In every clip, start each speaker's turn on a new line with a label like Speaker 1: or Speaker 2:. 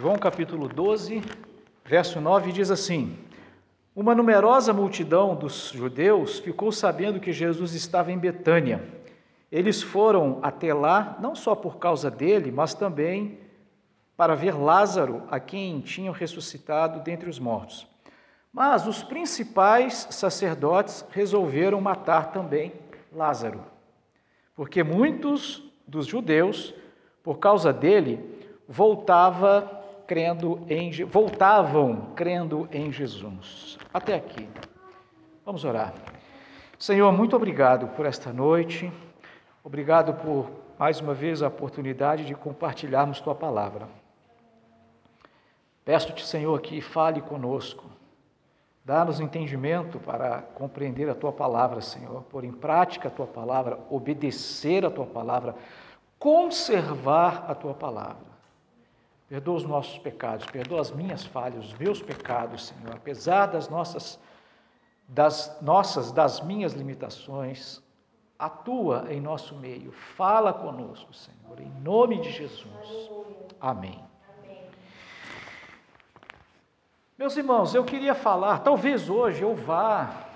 Speaker 1: João capítulo 12, verso 9 diz assim: Uma numerosa multidão dos judeus ficou sabendo que Jesus estava em Betânia. Eles foram até lá não só por causa dele, mas também para ver Lázaro, a quem tinham ressuscitado dentre os mortos. Mas os principais sacerdotes resolveram matar também Lázaro, porque muitos dos judeus, por causa dele, voltava crendo em, voltavam crendo em Jesus. Até aqui. Vamos orar. Senhor, muito obrigado por esta noite. Obrigado por mais uma vez a oportunidade de compartilharmos tua palavra. Peço-te, Senhor, que fale conosco. Dá-nos entendimento para compreender a tua palavra, Senhor, pôr em prática a tua palavra, obedecer a tua palavra, conservar a tua palavra. Perdoa os nossos pecados, perdoa as minhas falhas, os meus pecados, Senhor. Apesar das nossas, das nossas, das minhas limitações, atua em nosso meio, fala conosco, Senhor, em nome de Jesus. Amém. Meus irmãos, eu queria falar, talvez hoje eu vá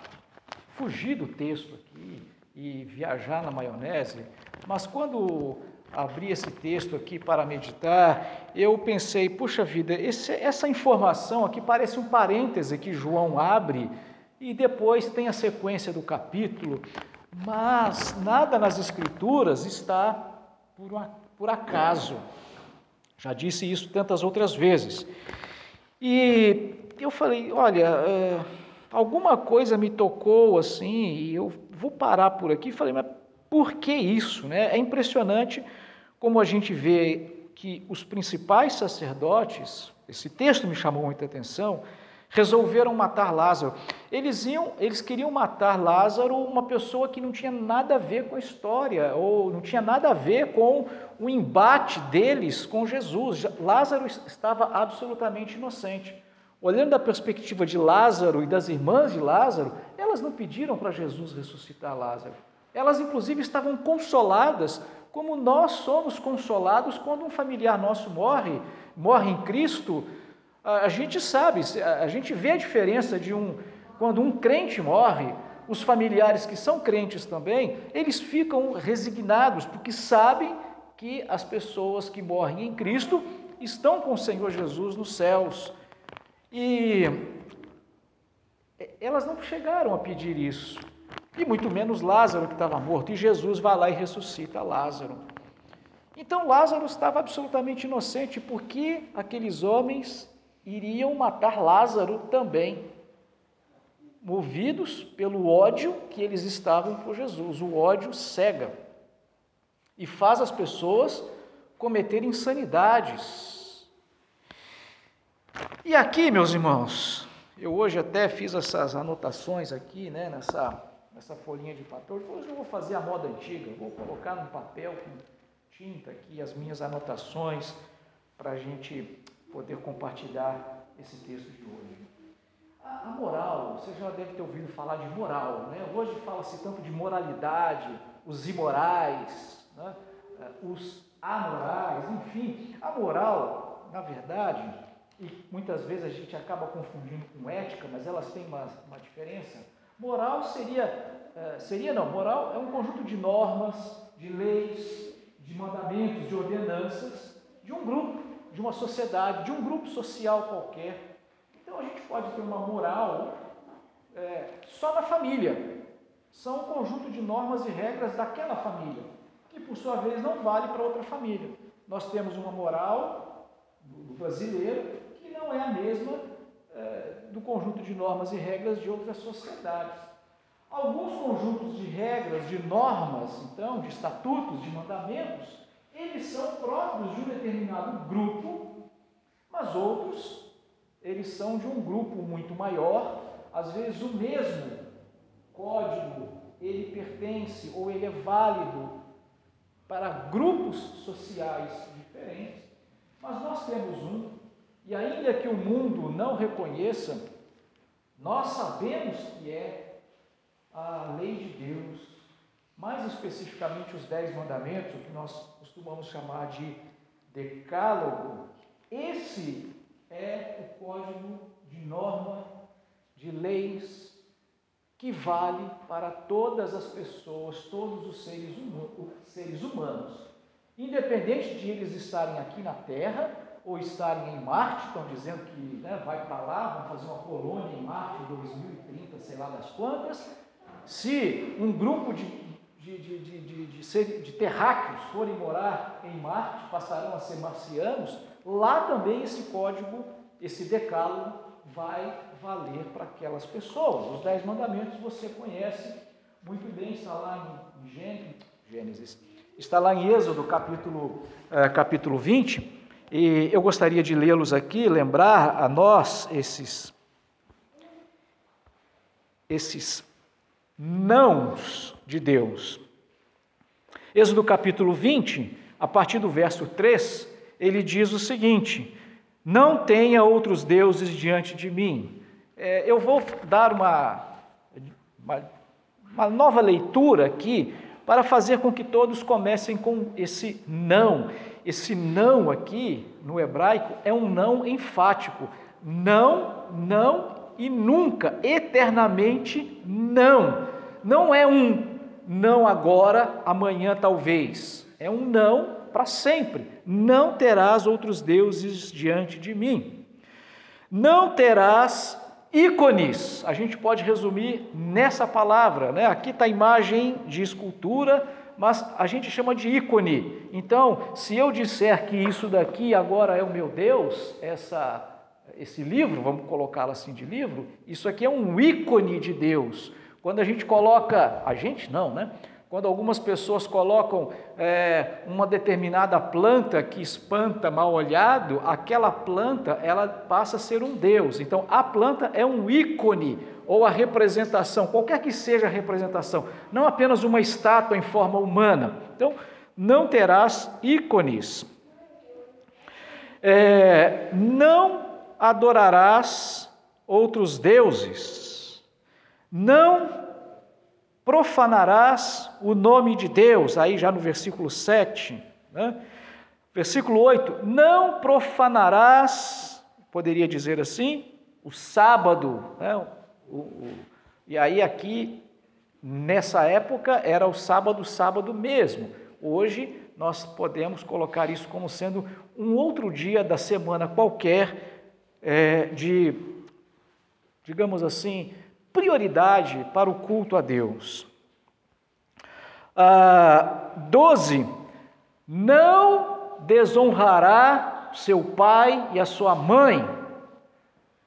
Speaker 1: fugir do texto aqui e viajar na maionese, mas quando abri esse texto aqui para meditar, eu pensei, puxa vida, esse, essa informação aqui parece um parêntese que João abre e depois tem a sequência do capítulo, mas nada nas Escrituras está por, por acaso. Já disse isso tantas outras vezes. E eu falei, olha, é, alguma coisa me tocou assim, e eu vou parar por aqui. Falei, mas por que isso? Né? É impressionante como a gente vê que os principais sacerdotes, esse texto me chamou muita atenção, resolveram matar Lázaro. Eles iam, eles queriam matar Lázaro, uma pessoa que não tinha nada a ver com a história, ou não tinha nada a ver com o embate deles com Jesus. Lázaro estava absolutamente inocente. Olhando da perspectiva de Lázaro e das irmãs de Lázaro, elas não pediram para Jesus ressuscitar Lázaro. Elas, inclusive, estavam consoladas como nós somos consolados quando um familiar nosso morre, morre em Cristo, a gente sabe, a gente vê a diferença de um quando um crente morre, os familiares que são crentes também, eles ficam resignados porque sabem que as pessoas que morrem em Cristo estão com o Senhor Jesus nos céus. E elas não chegaram a pedir isso e muito menos Lázaro que estava morto, e Jesus vai lá e ressuscita Lázaro. Então Lázaro estava absolutamente inocente, porque aqueles homens iriam matar Lázaro também, movidos pelo ódio que eles estavam por Jesus. O ódio cega e faz as pessoas cometerem insanidades. E aqui, meus irmãos, eu hoje até fiz essas anotações aqui, né, nessa essa folhinha de papel. Hoje eu vou fazer a moda antiga, vou colocar num papel com tinta aqui as minhas anotações para a gente poder compartilhar esse texto de hoje. A, a, moral, você já deve ter ouvido falar de moral, né? Hoje fala-se tanto de moralidade, os imorais, né? Eh, os amorais, enfim. A moral, na verdade, e muitas vezes a gente acaba confundindo com ética, mas elas têm uma, uma diferença Moral seria, eh, seria não, moral é um conjunto de normas, de leis, de mandamentos, de ordenanças de um grupo, de uma sociedade, de um grupo social qualquer. Então a gente pode ter uma moral é, só na família. São um conjunto de normas e regras daquela família, que por sua vez não vale para outra família. Nós temos uma moral do brasileiro que não é a mesma é, do conjunto de normas e regras de outras sociedades. Alguns conjuntos de regras, de normas, então, de estatutos, de mandamentos, eles são próprios de um determinado grupo, mas outros, eles são de um grupo muito maior, às vezes o mesmo código, ele pertence ou ele é válido para grupos sociais diferentes, mas nós temos um e ainda que o mundo não reconheça, nós sabemos que é a lei de Deus, mais especificamente os dez mandamentos, o que nós costumamos chamar de decálogo, Esse é o código de norma de leis que vale para todas as pessoas, todos os seres, humanos, independente de eles estarem aqui na Terra ou estarem em Marte, estão dizendo que né, vai para lá, vão fazer uma colônia em Marte em 2030, sei lá das quantas. Se um grupo de, de, de, de, de, de terráqueos forem morar em Marte, passarão a ser marcianos, lá também esse código, esse decálogo, vai valer para aquelas pessoas. Os dez mandamentos você conhece muito bem, está lá em Gênesis, está lá em Êxodo, capítulo, eh, capítulo 20, e eu gostaria de lê-los aqui, lembrar a nós esses, esses nãos de Deus. Êxodo capítulo 20, a partir do verso 3, ele diz o seguinte: Não tenha outros deuses diante de mim. É, eu vou dar uma, uma, uma nova leitura aqui para fazer com que todos comecem com esse não. Esse não aqui, no hebraico, é um não enfático. Não, não e nunca, eternamente não. Não é um não agora, amanhã talvez. É um não para sempre. Não terás outros deuses diante de mim. Não terás ícones. A gente pode resumir nessa palavra, né? Aqui está a imagem de escultura mas a gente chama de ícone. Então, se eu disser que isso daqui agora é o meu Deus, essa, esse livro, vamos colocá-lo assim de livro, isso aqui é um ícone de Deus. Quando a gente coloca, a gente não, né? Quando algumas pessoas colocam é, uma determinada planta que espanta mal olhado, aquela planta ela passa a ser um deus. Então a planta é um ícone ou a representação, qualquer que seja a representação, não apenas uma estátua em forma humana. Então não terás ícones. É, não adorarás outros deuses. Não profanarás o nome de Deus, aí já no versículo 7, né? versículo 8: não profanarás, poderia dizer assim, o sábado, né? o, o, e aí aqui, nessa época, era o sábado, sábado mesmo, hoje nós podemos colocar isso como sendo um outro dia da semana qualquer, é, de, digamos assim, prioridade para o culto a Deus. Ah, 12. Não desonrará seu pai e a sua mãe.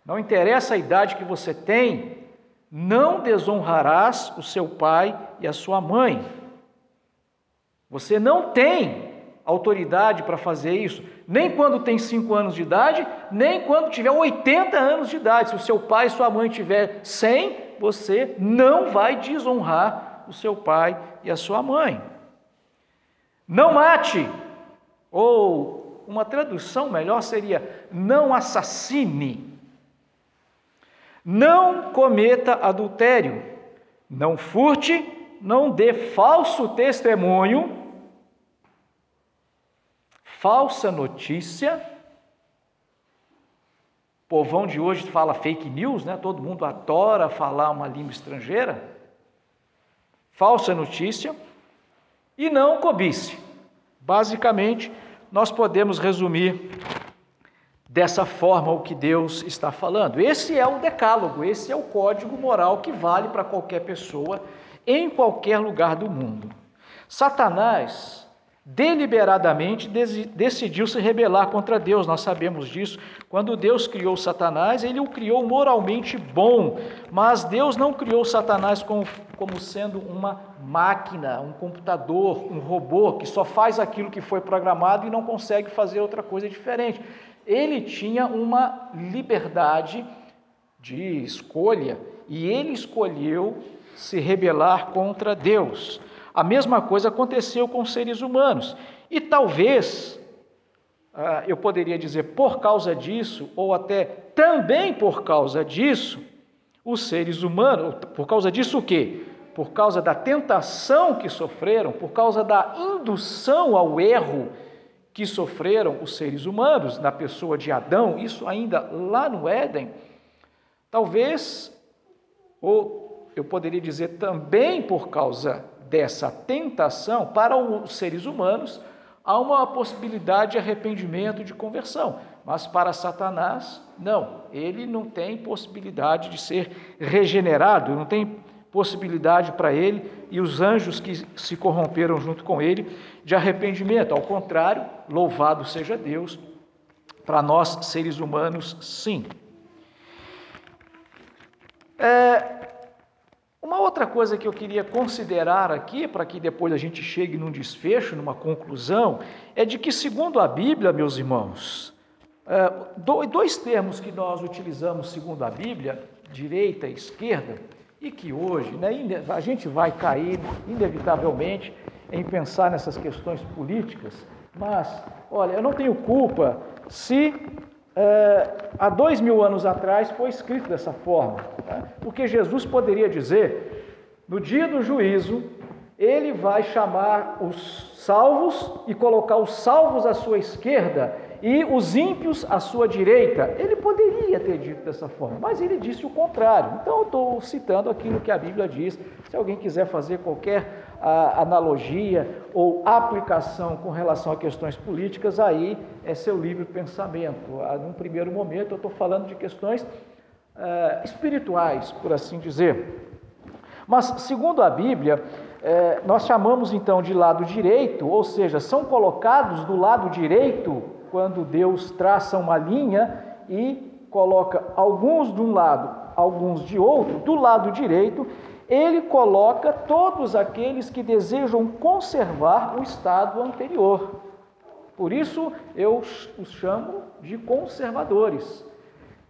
Speaker 1: Não interessa a idade que você tem, não desonrarás o seu pai e a sua mãe. Você não tem autoridade para fazer isso, nem quando tem 5 anos de idade, nem quando tiver 80 anos de idade. Se o seu pai e sua mãe tiver 100, você não vai desonrar o seu pai e a sua mãe. Não mate, ou uma tradução melhor seria: não assassine. Não cometa adultério, não furte, não dê falso testemunho falsa notícia. O povão de hoje fala fake news, né? Todo mundo adora falar uma língua estrangeira. Falsa notícia e não cobice. Basicamente, nós podemos resumir dessa forma o que Deus está falando. Esse é o decálogo, esse é o código moral que vale para qualquer pessoa em qualquer lugar do mundo. Satanás deliberadamente decidiu se rebelar contra Deus. Nós sabemos disso. Quando Deus criou Satanás, ele o criou moralmente bom, mas Deus não criou Satanás como, como sendo uma máquina, um computador, um robô que só faz aquilo que foi programado e não consegue fazer outra coisa diferente. Ele tinha uma liberdade de escolha e ele escolheu se rebelar contra Deus. A mesma coisa aconteceu com os seres humanos. E talvez, ah, eu poderia dizer por causa disso, ou até também por causa disso, os seres humanos, por causa disso o quê? Por causa da tentação que sofreram, por causa da indução ao erro que sofreram os seres humanos, na pessoa de Adão, isso ainda lá no Éden, talvez, ou eu poderia dizer também por causa dessa tentação, para os seres humanos, há uma possibilidade de arrependimento, de conversão. Mas para Satanás, não. Ele não tem possibilidade de ser regenerado, não tem possibilidade para ele e os anjos que se corromperam junto com ele de arrependimento. Ao contrário, louvado seja Deus, para nós seres humanos, sim. É, uma outra coisa que eu queria considerar aqui, para que depois a gente chegue num desfecho, numa conclusão, é de que, segundo a Bíblia, meus irmãos, é, dois termos que nós utilizamos segundo a Bíblia, direita e esquerda, e que hoje né, a gente vai cair inevitavelmente em pensar nessas questões políticas, mas, olha, eu não tenho culpa se é, há dois mil anos atrás foi escrito dessa forma, né? porque Jesus poderia dizer: no dia do juízo, ele vai chamar os salvos e colocar os salvos à sua esquerda e os ímpios à sua direita. Ele poderia ter dito dessa forma, mas ele disse o contrário. Então eu estou citando aquilo que a Bíblia diz. Se alguém quiser fazer qualquer a, analogia ou aplicação com relação a questões políticas, aí é seu livre pensamento. Ah, num primeiro momento, eu estou falando de questões uh, espirituais, por assim dizer. Mas, segundo a Bíblia, eh, nós chamamos então de lado direito, ou seja, são colocados do lado direito quando Deus traça uma linha e coloca alguns de um lado, alguns de outro, do lado direito, ele coloca todos aqueles que desejam conservar o estado anterior. Por isso eu os chamo de conservadores.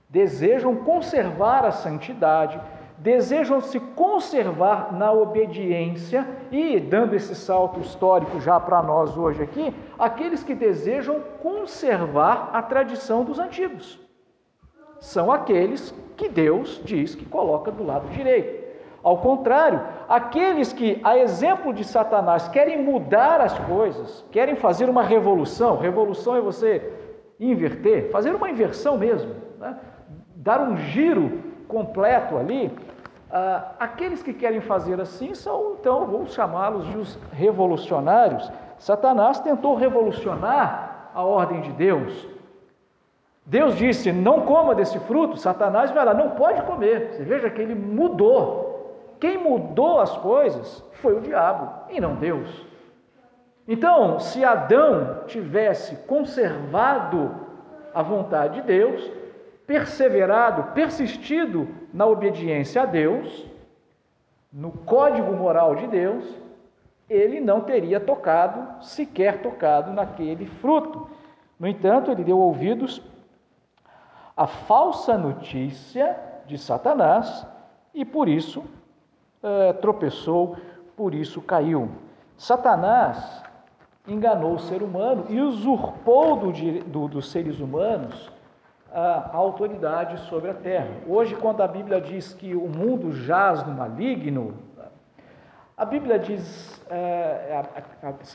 Speaker 1: Desejam conservar a santidade, desejam se conservar na obediência e, dando esse salto histórico já para nós hoje aqui, aqueles que desejam conservar a tradição dos antigos. São aqueles que Deus diz que coloca do lado direito. Ao contrário, aqueles que, a exemplo de Satanás, querem mudar as coisas, querem fazer uma revolução, revolução é você inverter, fazer uma inversão mesmo, né? dar um giro completo ali. Ah, aqueles que querem fazer assim são, então, vamos chamá-los de os revolucionários. Satanás tentou revolucionar a ordem de Deus. Deus disse: não coma desse fruto. Satanás vai lá, não pode comer. Você veja que ele mudou quem mudou as coisas foi o diabo e não Deus. Então, se Adão tivesse conservado a vontade de Deus, perseverado, persistido na obediência a Deus, no código moral de Deus, ele não teria tocado, sequer tocado naquele fruto. No entanto, ele deu ouvidos à falsa notícia de Satanás e por isso é, tropeçou, por isso caiu. Satanás enganou o ser humano e usurpou do, do, dos seres humanos a, autoridade sobre a terra. Hoje, quando a Bíblia diz que o mundo jaz no maligno, a Bíblia diz é,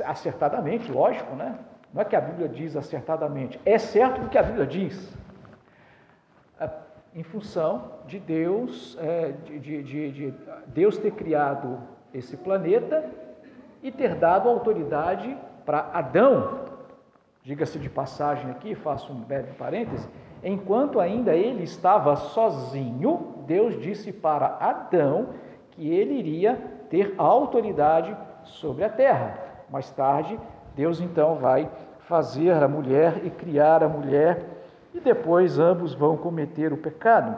Speaker 1: acertadamente, lógico, né? Não é que a Bíblia diz acertadamente, é certo o que a Bíblia diz em função de Deus, é, de, de, de, de, Deus ter criado esse planeta e ter dado autoridade para Adão. Diga-se de passagem aqui, faço um breve parêntese. Enquanto ainda ele estava sozinho, Deus disse para Adão que ele iria ter autoridade sobre a terra. Mais tarde, Deus então vai fazer a mulher e criar a mulher e depois ambos vão cometer o pecado.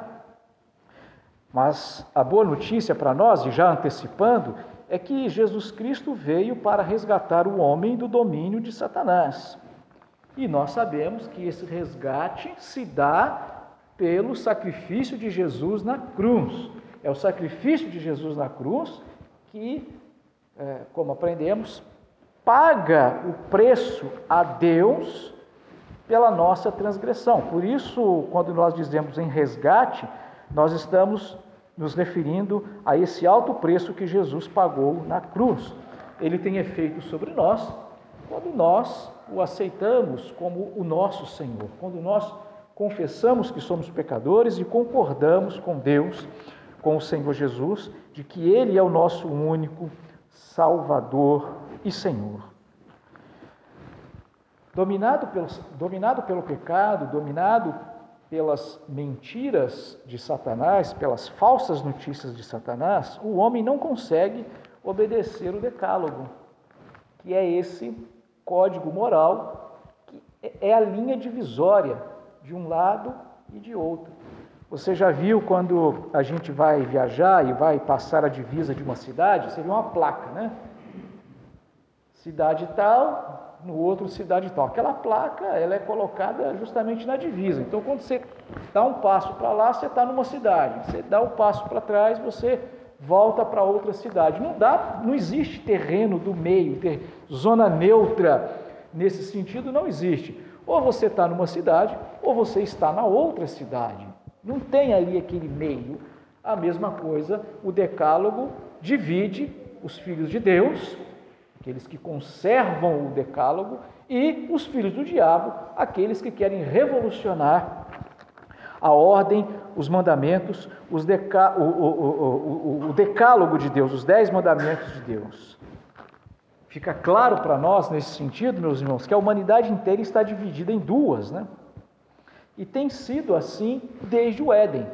Speaker 1: Mas a boa notícia para nós, e já antecipando, é que Jesus Cristo veio para resgatar o homem do domínio de Satanás. E nós sabemos que esse resgate se dá pelo sacrifício de Jesus na cruz. É o sacrifício de Jesus na cruz que, é, como aprendemos, paga o preço a Deus pela nossa transgressão. Por isso, quando nós dizemos em resgate, nós estamos nos referindo a esse alto preço que Jesus pagou na cruz. Ele tem efeito sobre nós quando nós o aceitamos como o nosso Senhor, quando nós confessamos que somos pecadores e concordamos com Deus, com o Senhor Jesus, de que Ele é o nosso único Salvador e Senhor. Dominado pelo, dominado pelo pecado, dominado pelas mentiras de Satanás, pelas falsas notícias de Satanás, o homem não consegue obedecer o Decálogo, que é esse código moral que é a linha divisória de um lado e de outro. Você já viu quando a gente vai viajar e vai passar a divisa de uma cidade, vê uma placa, né? Cidade tal, no outro cidade tal. Aquela placa ela é colocada justamente na divisa. Então, quando você dá um passo para lá, você está numa cidade. Você dá um passo para trás, você volta para outra cidade. Não dá, não existe terreno do meio, ter zona neutra nesse sentido não existe. Ou você está numa cidade, ou você está na outra cidade. Não tem ali aquele meio. A mesma coisa, o decálogo divide os filhos de Deus aqueles que conservam o decálogo, e os filhos do diabo, aqueles que querem revolucionar a ordem, os mandamentos, os deca, o, o, o, o decálogo de Deus, os dez mandamentos de Deus. Fica claro para nós, nesse sentido, meus irmãos, que a humanidade inteira está dividida em duas, né? E tem sido assim desde o Éden.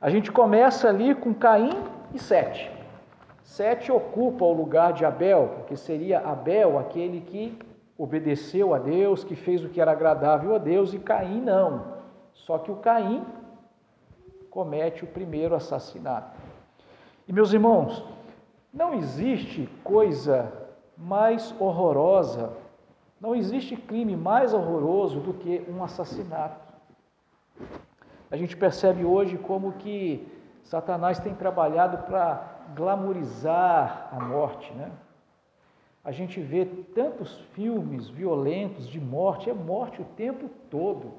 Speaker 1: A gente começa ali com Caim e Sete. Sete ocupa o lugar de Abel, porque seria Abel aquele que obedeceu a Deus, que fez o que era agradável a Deus, e Caim não. Só que o Caim comete o primeiro assassinato. E meus irmãos, não existe coisa mais horrorosa, não existe crime mais horroroso do que um assassinato. A gente percebe hoje como que Satanás tem trabalhado para glamorizar a morte, né? A gente vê tantos filmes violentos de morte, é morte o tempo todo.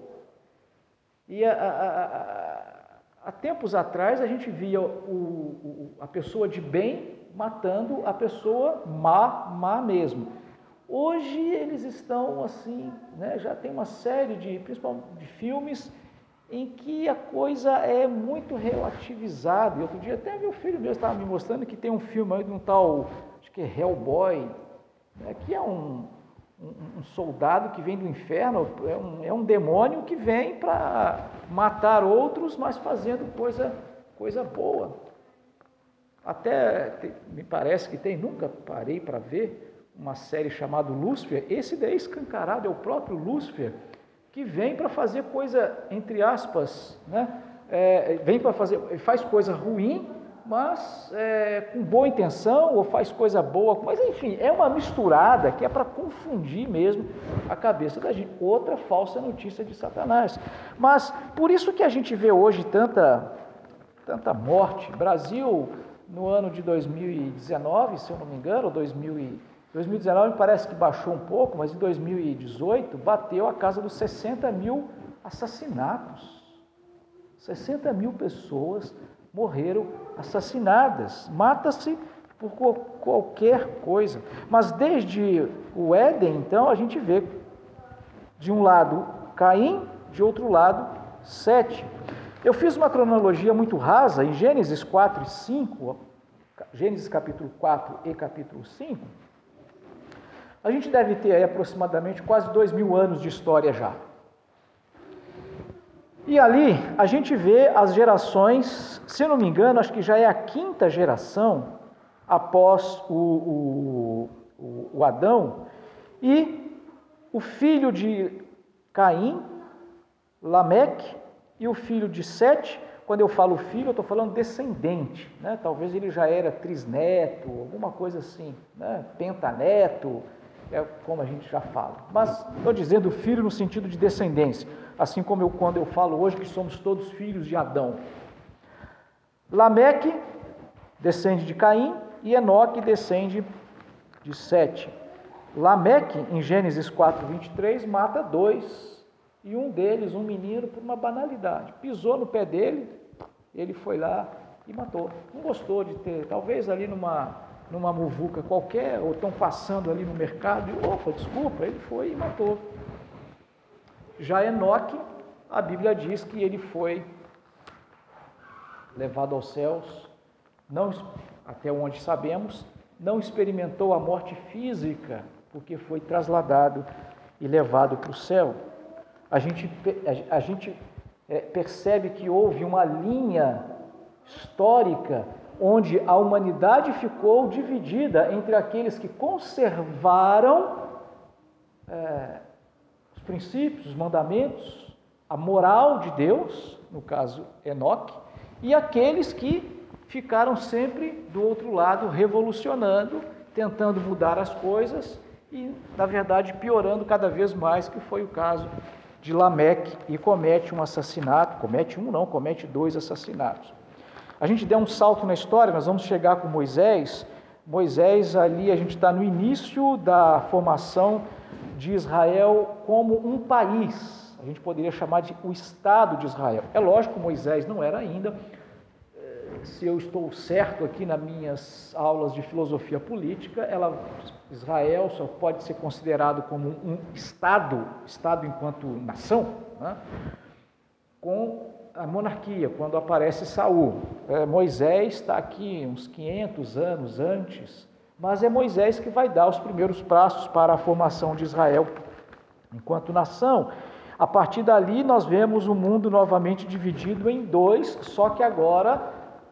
Speaker 1: E há tempos atrás a gente via o, o, a pessoa de bem matando a pessoa má, má mesmo. Hoje eles estão assim, né, já tem uma série de, principalmente de filmes em que a coisa é muito relativizada. E outro dia até meu filho mesmo estava me mostrando que tem um filme aí de um tal, acho que é Hellboy, né, que é um, um, um, soldado que vem do inferno, é um, é um demônio que vem para matar outros, mas fazendo coisa, coisa boa. Até me parece que tem, nunca parei para ver uma série chamada Lúcifer, esse daí escancarado é o próprio Lúcifer, que vem para fazer coisa, entre aspas, né? É, vem para fazer, faz coisa ruim, mas é, com boa intenção, ou faz coisa boa, mas enfim, é uma misturada que é para confundir mesmo a cabeça da gente. Outra falsa notícia de Satanás. Mas por isso que a gente vê hoje tanta, tanta morte. Brasil, no ano de 2019, se eu não me engano, 2000 2019 parece que baixou um pouco, mas em 2018 bateu a casa dos 60 mil assassinatos. 60 mil pessoas morreram assassinadas. Mata-se por qualquer coisa. Mas desde o Éden, então, a gente vê de um lado Caim, de outro lado Sete. Eu fiz uma cronologia muito rasa em Gênesis 4 e 5, Gênesis capítulo 4 e capítulo 5. A gente deve ter aí aproximadamente quase dois mil anos de história já. E ali a gente vê as gerações, se não me engano, acho que já é a quinta geração após o, o, o Adão, e o filho de Caim, Lameque, e o filho de Sete, quando eu falo filho, eu estou falando descendente, né? talvez ele já era trisneto, alguma coisa assim, né? pentaneto, é como a gente já fala. Mas estou dizendo filho no sentido de descendência, assim como eu quando eu falo hoje que somos todos filhos de Adão. Lameque descende de Caim e Enoque descende de Sete. Lameque, em Gênesis 4, 23, mata dois, e um deles, um menino, por uma banalidade. Pisou no pé dele, ele foi lá e matou. Não gostou de ter, talvez ali numa numa muvuca qualquer, ou estão passando ali no mercado e, opa, desculpa, ele foi e matou. Já Enoque, a Bíblia diz que ele foi levado aos céus, não, até onde sabemos, não experimentou a morte física, porque foi trasladado e levado para o céu. A gente, a, gente é, percebe que houve uma linha histórica onde a humanidade ficou dividida entre aqueles que conservaram é, princípios, os mandamentos, a moral de Deus, no caso Enoque, e aqueles que ficaram sempre do outro lado, revolucionando, tentando mudar as coisas e, na verdade, piorando cada vez mais, que foi o caso de Lameque, e comete um assassinato, comete um não, comete dois assassinatos. A gente der um salto na história, nós vamos chegar com Moisés. Moisés, ali, a gente está no início da formação de Israel como um país. A gente poderia chamar de o Estado de Israel. É lógico Moisés não era ainda se eu estou certo aqui nas minhas aulas de filosofia política, ela, Israel só pode ser considerado como um Estado, Estado enquanto nação, né? com a monarquia, quando aparece Saul. É, Moisés está aqui uns 500 anos antes, mas é Moisés que vai dar os primeiros passos para a formação de Israel enquanto nação. A partir dali, nós vemos o mundo novamente dividido em dois, só que agora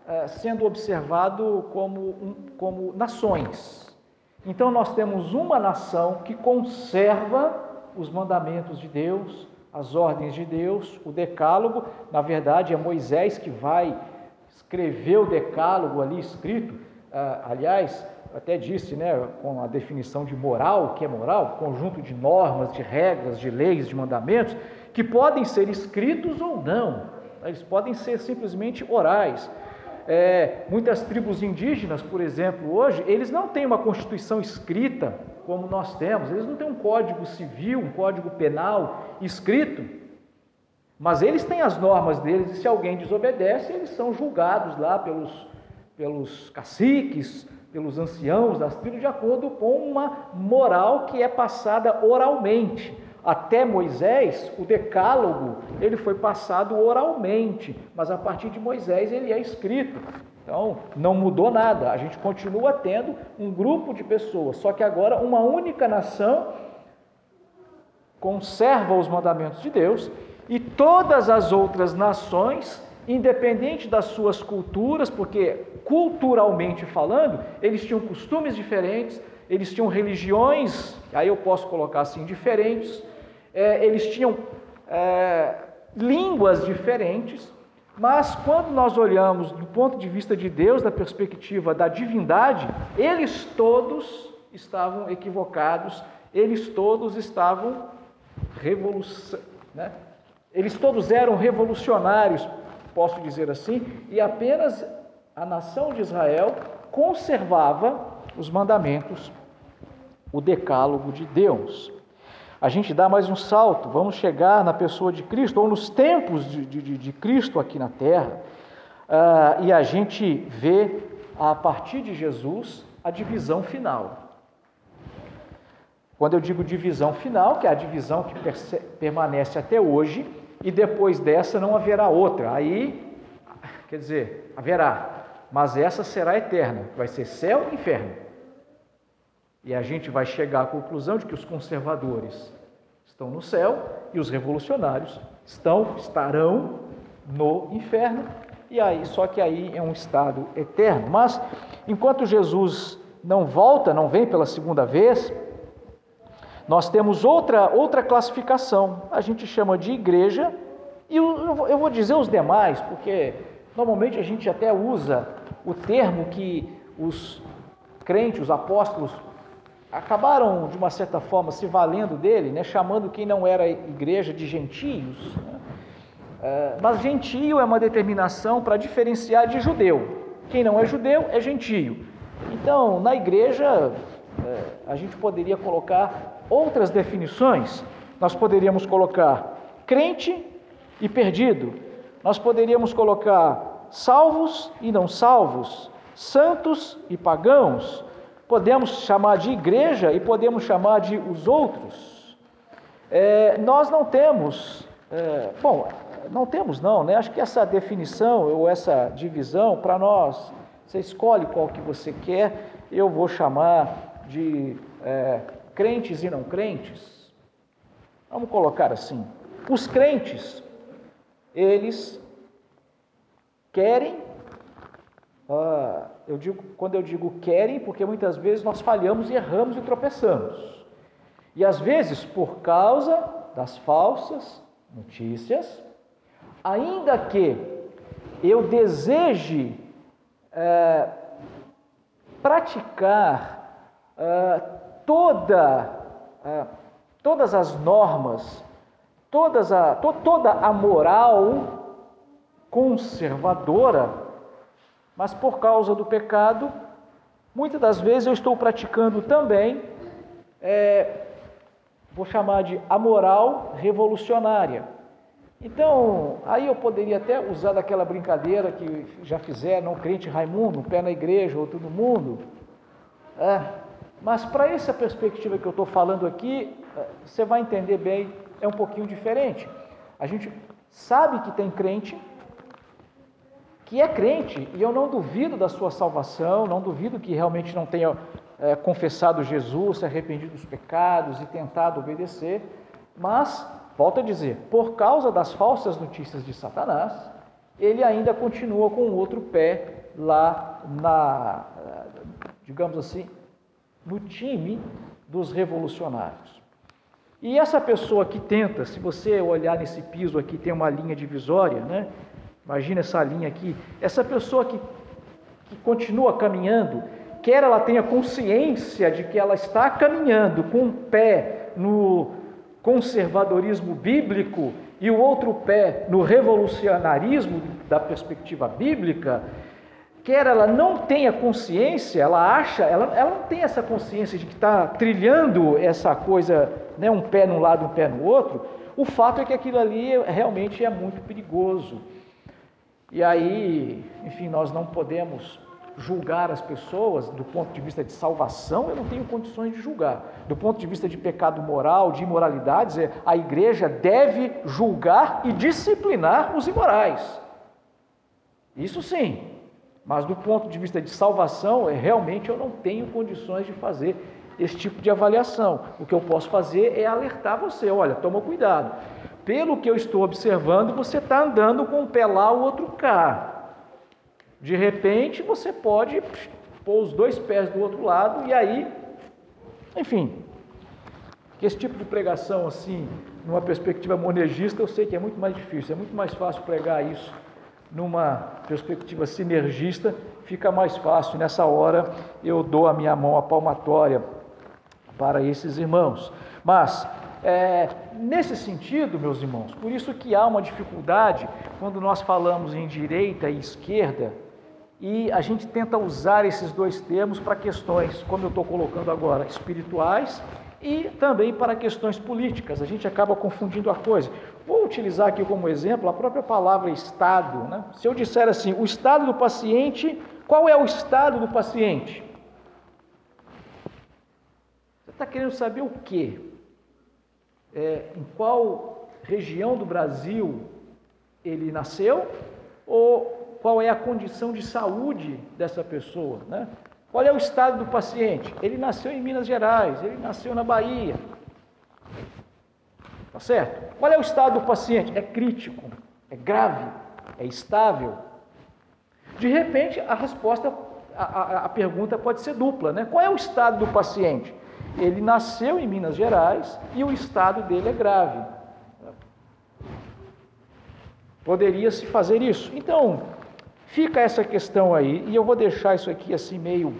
Speaker 1: é, sendo observado como, um, como nações. Então nós temos uma nação que conserva os mandamentos de Deus, as ordens de Deus, o decálogo. Na verdade, é Moisés que vai escrever o decálogo ali escrito. Ah, aliás, até disse, né, com a definição de moral, o que é moral, conjunto de normas, de regras, de leis, de mandamentos, que podem ser escritos ou não. Eles podem ser simplesmente orais. É, muitas tribos indígenas, por exemplo, hoje, eles não têm uma constituição escrita como nós temos, eles não têm um código civil, um código penal escrito, mas eles têm as normas deles e se alguém desobedece, eles são julgados lá pelos, pelos caciques, pelos anciãos das tribos, de acordo com uma moral que é passada oralmente. Até Moisés, o decálogo, ele foi passado oralmente, mas a partir de Moisés ele é escrito. Então, não mudou nada. A gente continua tendo um grupo de pessoas, só que agora uma única nação conserva os mandamentos de Deus e todas as outras nações, independente das suas culturas, porque culturalmente falando, eles tinham costumes diferentes, eles tinham religiões, aí eu posso colocar assim, diferentes, é, eles tinham é, línguas diferentes, mas quando nós olhamos do ponto de vista de Deus, da perspectiva da divindade, eles todos estavam equivocados, eles todos estavam revolução, né? eles todos eram revolucionários, posso dizer assim, e apenas a nação de Israel conservava os mandamentos, o decálogo de Deus a gente dá mais um salto, vamos chegar na pessoa de Cristo, ou nos tempos de, de, de Cristo aqui na terra, uh, e a gente vê, a partir de Jesus, a divisão final. Quando eu digo divisão final, que é a divisão que permanece até hoje, e depois dessa não haverá outra. Aí, quer dizer, haverá, mas essa será eterna, vai ser céu e inferno. E a gente vai chegar à conclusão de que os conservadores estão no céu e os revolucionários estão estarão no inferno. E aí, só que aí é um estado eterno. Mas enquanto Jesus não volta, não vem pela segunda vez, nós temos outra outra classificação. A gente chama de igreja e eu, eu vou dizer os demais, porque normalmente a gente até usa o termo que os crentes, os apóstolos acabaram, de uma certa forma, se valendo dele, né, chamando quem não era igreja de gentios. Né? É, mas gentio é uma determinação para diferenciar de judeu. Quem não é judeu é gentio. Então, na igreja, é, a gente poderia colocar outras definições. Nós poderíamos colocar crente e perdido. Nós poderíamos colocar salvos e não salvos, santos e pagãos podemos chamar de igreja e podemos chamar de os outros. É, nós não temos, é, bom, não temos não, né? Acho que essa definição ou essa divisão para nós, você escolhe qual que você quer. Eu vou chamar de é, crentes e não crentes. Vamos colocar assim: os crentes, eles querem ah, eu digo, quando eu digo querem, porque muitas vezes nós falhamos e erramos e tropeçamos. E às vezes, por causa das falsas notícias, ainda que eu deseje é, praticar é, toda, é, todas as normas, todas a, to, toda a moral conservadora, mas por causa do pecado, muitas das vezes eu estou praticando também, é, vou chamar de a moral revolucionária. Então, aí eu poderia até usar daquela brincadeira que já fizeram, um crente Raimundo, um pé na igreja, outro no mundo. É, mas para essa perspectiva que eu estou falando aqui, é, você vai entender bem, é um pouquinho diferente. A gente sabe que tem crente que é crente, e eu não duvido da sua salvação, não duvido que realmente não tenha é, confessado Jesus, se arrependido dos pecados e tentado obedecer, mas, volto a dizer, por causa das falsas notícias de Satanás, ele ainda continua com o outro pé lá na, digamos assim, no time dos revolucionários. E essa pessoa que tenta, se você olhar nesse piso aqui, tem uma linha divisória, né? Imagina essa linha aqui. Essa pessoa que, que continua caminhando, quer ela tenha consciência de que ela está caminhando com um pé no conservadorismo bíblico e o outro pé no revolucionarismo da perspectiva bíblica, quer ela não tenha consciência, ela acha, ela, ela não tem essa consciência de que está trilhando essa coisa, né, um pé num lado, um pé no outro, o fato é que aquilo ali realmente é muito perigoso. E aí, enfim, nós não podemos julgar as pessoas do ponto de vista de salvação, eu não tenho condições de julgar. Do ponto de vista de pecado moral, de imoralidades, é, a igreja deve julgar e disciplinar os imorais. Isso sim. Mas do ponto de vista de salvação, é, realmente eu não tenho condições de fazer esse tipo de avaliação. O que eu posso fazer é alertar você: olha, toma cuidado pelo que eu estou observando, você está andando com um pé lá, o outro cá. De repente, você pode pôr os dois pés do outro lado e aí, enfim, que esse tipo de pregação assim, numa perspectiva monegista, eu sei que é muito mais difícil, é muito mais fácil pregar isso numa perspectiva sinergista, fica mais fácil. Nessa hora eu dou a minha mão a palmatória para esses irmãos. Mas é, nesse sentido, meus irmãos, por isso que há uma dificuldade quando nós falamos em direita e esquerda e a gente tenta usar esses dois termos para questões, como eu estou colocando agora, espirituais e também para questões políticas. A gente acaba confundindo a coisa. Vou utilizar aqui como exemplo a própria palavra estado. Né? Se eu disser assim, o estado do paciente, qual é o estado do paciente? Você está querendo saber o quê? é, em qual região do Brasil ele nasceu ou qual é a condição de saúde dessa pessoa, né? Qual é o estado do paciente? Ele nasceu em Minas Gerais, ele nasceu na Bahia. Tá certo? Qual é o estado do paciente? É crítico, é grave, é estável. De repente, a resposta, a, a, a pergunta pode ser dupla, né? Qual é o estado do paciente? Ele nasceu em Minas Gerais e o estado dele é grave. Poderia-se fazer isso. Então, fica essa questão aí, e eu vou deixar isso aqui assim meio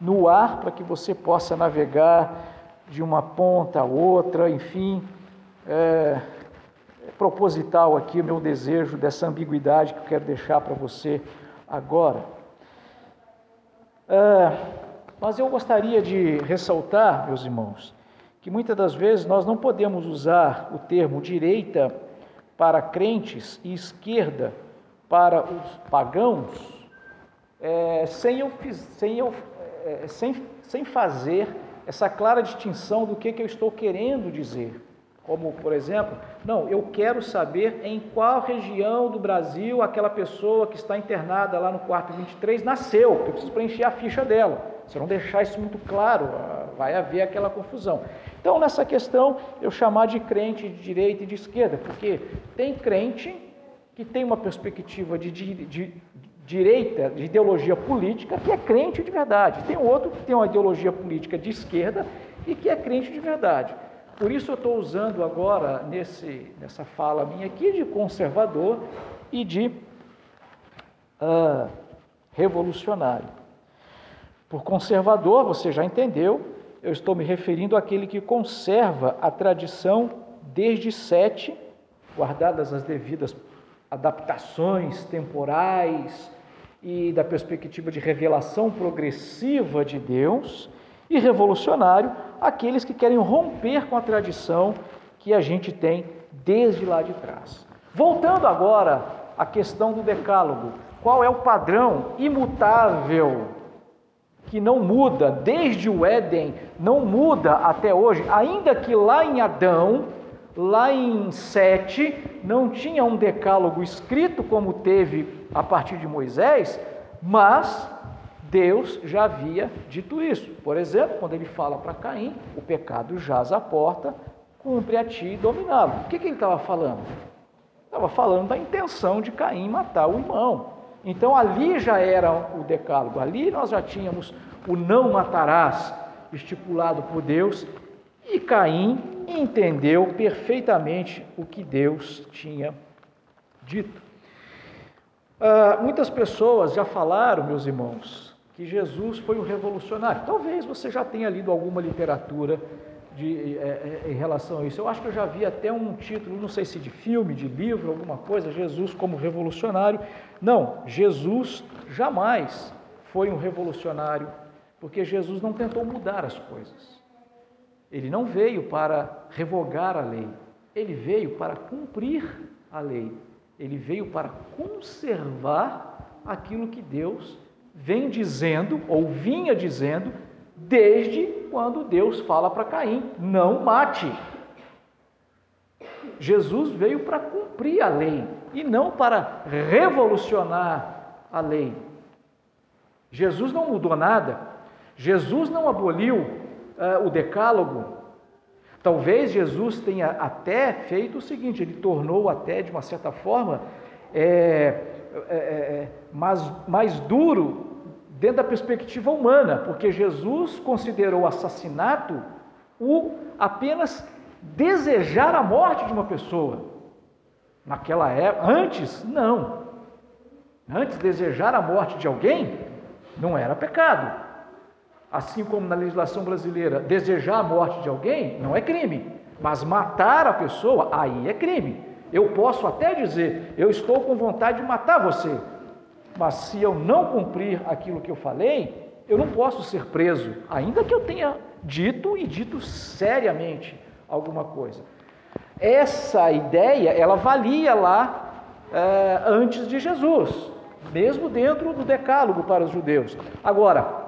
Speaker 1: no ar para que você possa navegar de uma ponta a outra, enfim. É, é proposital aqui o meu desejo dessa ambiguidade que eu quero deixar para você agora. É, mas eu gostaria de ressaltar, meus irmãos, que muitas das vezes nós não podemos usar o termo direita para crentes e esquerda para os pagãos é, sem eu, sem eu é, sem, sem fazer essa clara distinção do que, que eu estou querendo dizer. Como, por exemplo, não, eu quero saber em qual região do Brasil aquela pessoa que está internada lá no quarto 23 nasceu. Eu preciso preencher a ficha dela. Se eu não deixar isso muito claro, ah, vai haver aquela confusão. Então, nessa questão, eu chamar de crente de direita e de esquerda, porque tem crente que tem uma perspectiva de, de, de direita, de ideologia política, que é crente de verdade. Tem outro que tem uma ideologia política de esquerda e que é crente de verdade. Por isso eu estou usando agora, nesse, nessa fala minha aqui, de conservador e de uh, revolucionário. Por conservador, você já entendeu, eu estou me referindo àquele que conserva a tradição desde sete, guardadas as devidas adaptações temporais e da perspectiva de revelação progressiva de Deus, e revolucionário aqueles que querem romper com a tradição que a gente tem desde lá de trás. Voltando agora à questão do decálogo, qual é o padrão imutável que não muda desde o Éden, não muda até hoje, ainda que lá em Adão, lá em Sete, não tinha um decálogo escrito como teve a partir de Moisés, mas Deus já havia dito isso. Por exemplo, quando ele fala para Caim, o pecado jaz à porta, cumpre a ti dominá-lo. O que, que ele estava falando? Estava falando da intenção de Caim matar o irmão. Então ali já era o decálogo, ali nós já tínhamos o não matarás estipulado por Deus e Caim entendeu perfeitamente o que Deus tinha dito. Uh, muitas pessoas já falaram, meus irmãos, que Jesus foi um revolucionário. Talvez você já tenha lido alguma literatura de, é, é, em relação a isso. Eu acho que eu já vi até um título, não sei se de filme, de livro, alguma coisa, Jesus como revolucionário. Não, Jesus jamais foi um revolucionário, porque Jesus não tentou mudar as coisas. Ele não veio para revogar a lei, ele veio para cumprir a lei, ele veio para conservar aquilo que Deus vem dizendo, ou vinha dizendo, desde quando Deus fala para Caim: não mate. Jesus veio para cumprir a lei e não para revolucionar a lei. Jesus não mudou nada, Jesus não aboliu uh, o decálogo. Talvez Jesus tenha até feito o seguinte: ele tornou até, de uma certa forma, é, é, é, mais, mais duro dentro da perspectiva humana, porque Jesus considerou o assassinato o apenas desejar a morte de uma pessoa. Naquela época, antes, não. Antes, desejar a morte de alguém não era pecado. Assim como na legislação brasileira, desejar a morte de alguém não é crime, mas matar a pessoa, aí é crime. Eu posso até dizer, eu estou com vontade de matar você, mas se eu não cumprir aquilo que eu falei, eu não posso ser preso, ainda que eu tenha dito e dito seriamente alguma coisa. Essa ideia, ela valia lá é, antes de Jesus, mesmo dentro do decálogo para os judeus. Agora,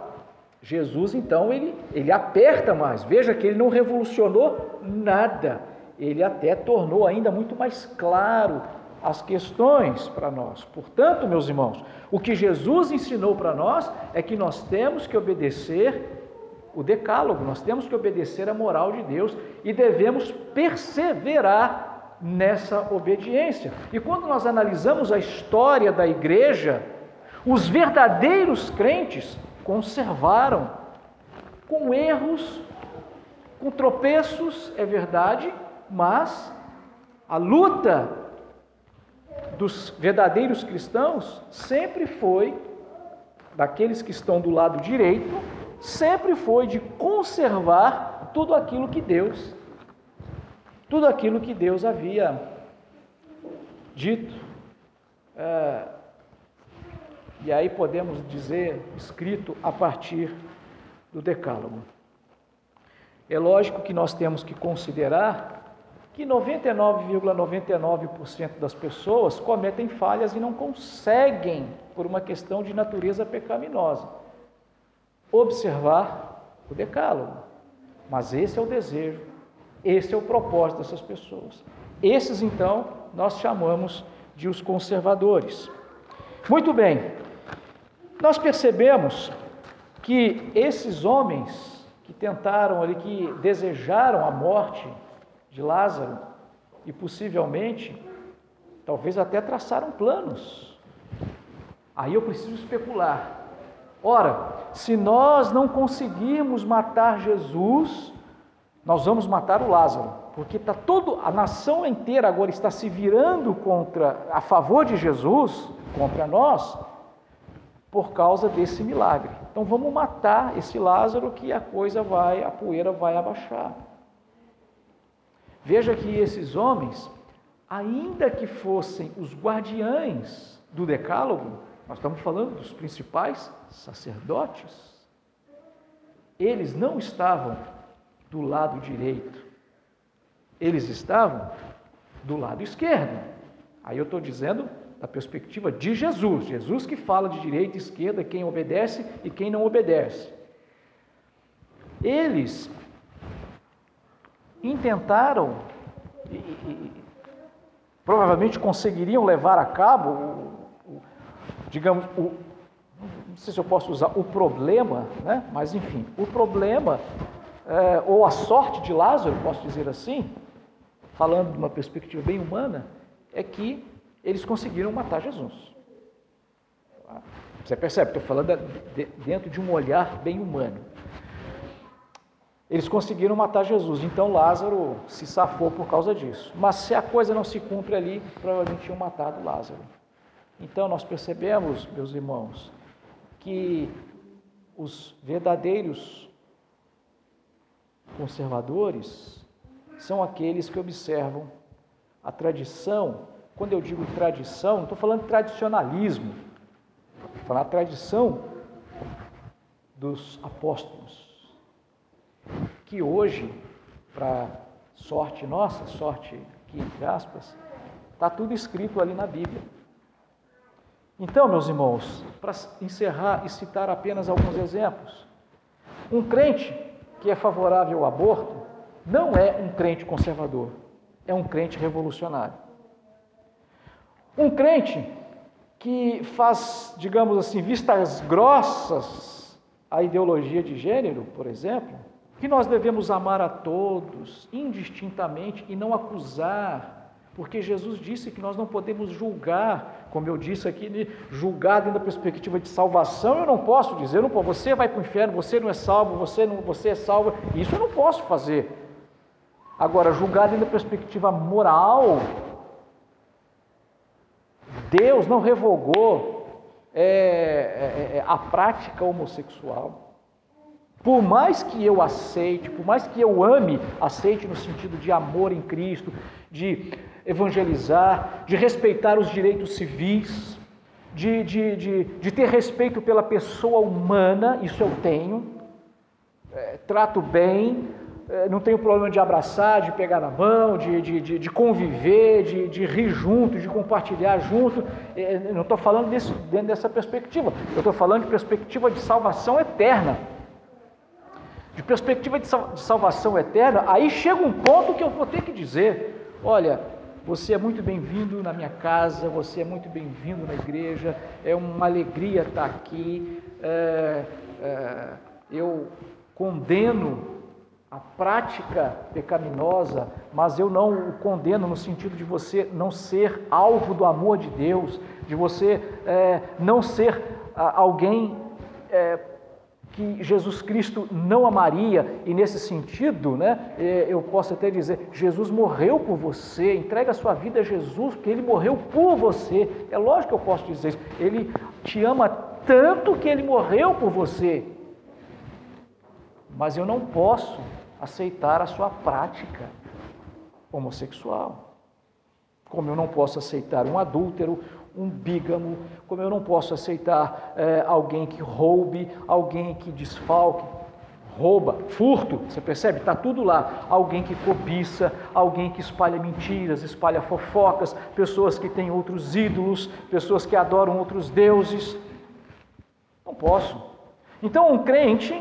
Speaker 1: Jesus então ele, ele aperta mais. Veja que ele não revolucionou nada ele até tornou ainda muito mais claro as questões para nós. Portanto, meus irmãos, o que Jesus ensinou para nós é que nós temos que obedecer o decálogo, nós temos que obedecer a moral de Deus e devemos perseverar nessa obediência. E quando nós analisamos a história da igreja, os verdadeiros crentes conservaram com erros, com tropeços, é verdade, mas a luta dos verdadeiros cristãos sempre foi, daqueles que estão do lado direito, sempre foi de conservar tudo aquilo que Deus, tudo aquilo que Deus havia dito. É, e aí podemos dizer, escrito a partir do Decálogo. É lógico que nós temos que considerar que 99,99% ,99 das pessoas cometem falhas e não conseguem por uma questão de natureza pecaminosa. observar o decálogo. Mas esse é o desejo, esse é o propósito dessas pessoas. Esses, então, nós chamamos de os conservadores. Muito bem, nós percebemos que esses homens que tentaram ali, que desejaram a morte de Lázaro e possivelmente, talvez até traçaram planos. Aí eu preciso especular. Ora, se nós não conseguirmos matar Jesus, nós vamos matar o Lázaro, porque tá todo a nação inteira agora está se virando contra a favor de Jesus, contra nós, por causa desse milagre. Então vamos matar esse Lázaro que a coisa vai, a poeira vai abaixar. Veja que esses homens, ainda que fossem os guardiães do decálogo, nós estamos falando dos principais sacerdotes, eles não estavam do lado direito, eles estavam do lado esquerdo. Aí eu estou dizendo da perspectiva de Jesus, Jesus que fala de direita e esquerda, quem obedece e quem não obedece. Eles intentaram e, e, provavelmente conseguiriam levar a cabo, o, o, digamos, o, não sei se eu posso usar o problema, né? mas enfim, o problema, é, ou a sorte de Lázaro, posso dizer assim, falando de uma perspectiva bem humana, é que eles conseguiram matar Jesus. Você percebe? Estou falando dentro de um olhar bem humano. Eles conseguiram matar Jesus, então Lázaro se safou por causa disso. Mas se a coisa não se cumpre ali, provavelmente tinham matado Lázaro. Então nós percebemos, meus irmãos, que os verdadeiros conservadores são aqueles que observam a tradição quando eu digo tradição, não estou falando tradicionalismo, estou falando tradição dos apóstolos, que hoje, para sorte nossa, sorte aqui entre aspas, está tudo escrito ali na Bíblia. Então, meus irmãos, para encerrar e citar apenas alguns exemplos, um crente que é favorável ao aborto não é um crente conservador, é um crente revolucionário. Um crente que faz, digamos assim, vistas grossas à ideologia de gênero, por exemplo, que nós devemos amar a todos indistintamente e não acusar, porque Jesus disse que nós não podemos julgar, como eu disse aqui, julgar dentro da perspectiva de salvação, eu não posso dizer, não, você vai para o inferno, você não é salvo, você, não, você é salvo, isso eu não posso fazer. Agora, julgar dentro da perspectiva moral, Deus não revogou é, é, é, a prática homossexual. Por mais que eu aceite, por mais que eu ame, aceite no sentido de amor em Cristo, de evangelizar, de respeitar os direitos civis, de, de, de, de ter respeito pela pessoa humana, isso eu tenho, é, trato bem, não tenho problema de abraçar, de pegar na mão, de, de, de, de conviver, de, de rir junto, de compartilhar junto. É, não estou falando desse, dentro dessa perspectiva, eu estou falando de perspectiva de salvação eterna. De perspectiva de salvação eterna, aí chega um ponto que eu vou ter que dizer: olha, você é muito bem-vindo na minha casa, você é muito bem-vindo na igreja, é uma alegria estar aqui. É, é, eu condeno a prática pecaminosa, mas eu não o condeno no sentido de você não ser alvo do amor de Deus, de você é, não ser alguém é, que Jesus Cristo não amaria, e nesse sentido, né, é, eu posso até dizer: Jesus morreu por você, entrega a sua vida a Jesus, porque ele morreu por você. É lógico que eu posso dizer isso, ele te ama tanto que ele morreu por você, mas eu não posso aceitar a sua prática homossexual. Como eu não posso aceitar um adúltero, um bígamo, como eu não posso aceitar é, alguém que roube, alguém que desfalque, rouba, furto, você percebe? Está tudo lá. Alguém que cobiça, alguém que espalha mentiras, espalha fofocas, pessoas que têm outros ídolos, pessoas que adoram outros deuses. Não posso. Então, um crente,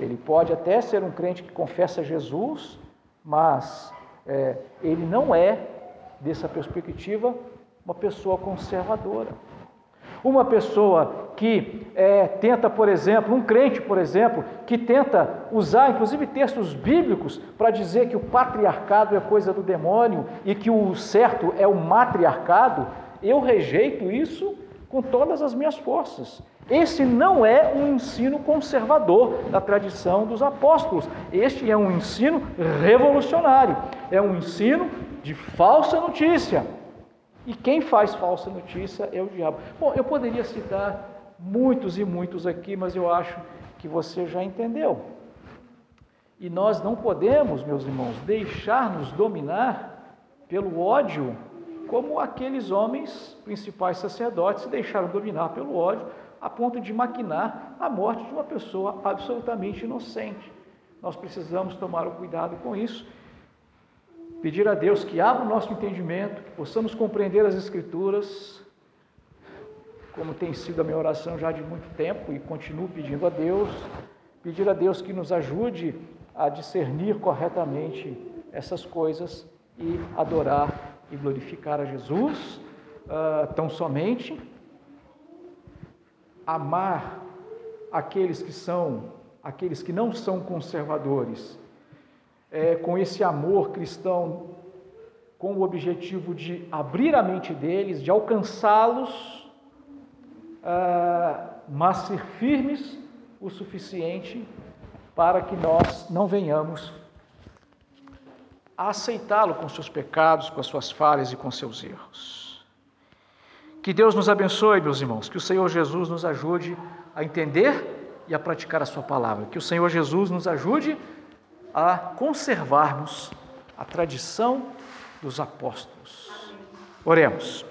Speaker 1: ele pode até ser um crente que confessa Jesus, mas é, ele não é, dessa perspectiva, uma pessoa conservadora. Uma pessoa que é, tenta, por exemplo, um crente, por exemplo, que tenta usar inclusive textos bíblicos para dizer que o patriarcado é coisa do demônio e que o certo é o matriarcado, eu rejeito isso com todas as minhas forças. Esse não é um ensino conservador da tradição dos apóstolos. Este é um ensino revolucionário. É um ensino de falsa notícia. E quem faz falsa notícia é o diabo. Bom, eu poderia citar muitos e muitos aqui, mas eu acho que você já entendeu. E nós não podemos, meus irmãos, deixar-nos dominar pelo ódio, como aqueles homens principais sacerdotes se deixaram dominar pelo ódio a ponto de maquinar a morte de uma pessoa absolutamente inocente. Nós precisamos tomar o cuidado com isso, pedir a Deus que abra o nosso entendimento, que possamos compreender as Escrituras, como tem sido a minha oração já de muito tempo e continuo pedindo a Deus, pedir a Deus que nos ajude a discernir corretamente essas coisas e adorar e glorificar a Jesus, uh, tão somente amar aqueles que são, aqueles que não são conservadores, é, com esse amor cristão, com o objetivo de abrir a mente deles, de alcançá-los, ah, mas ser firmes o suficiente para que nós não venhamos a aceitá-lo com seus pecados, com as suas falhas e com seus erros. Que Deus nos abençoe, meus irmãos, que o Senhor Jesus nos ajude a entender e a praticar a Sua palavra, que o Senhor Jesus nos ajude a conservarmos a tradição dos apóstolos. Oremos.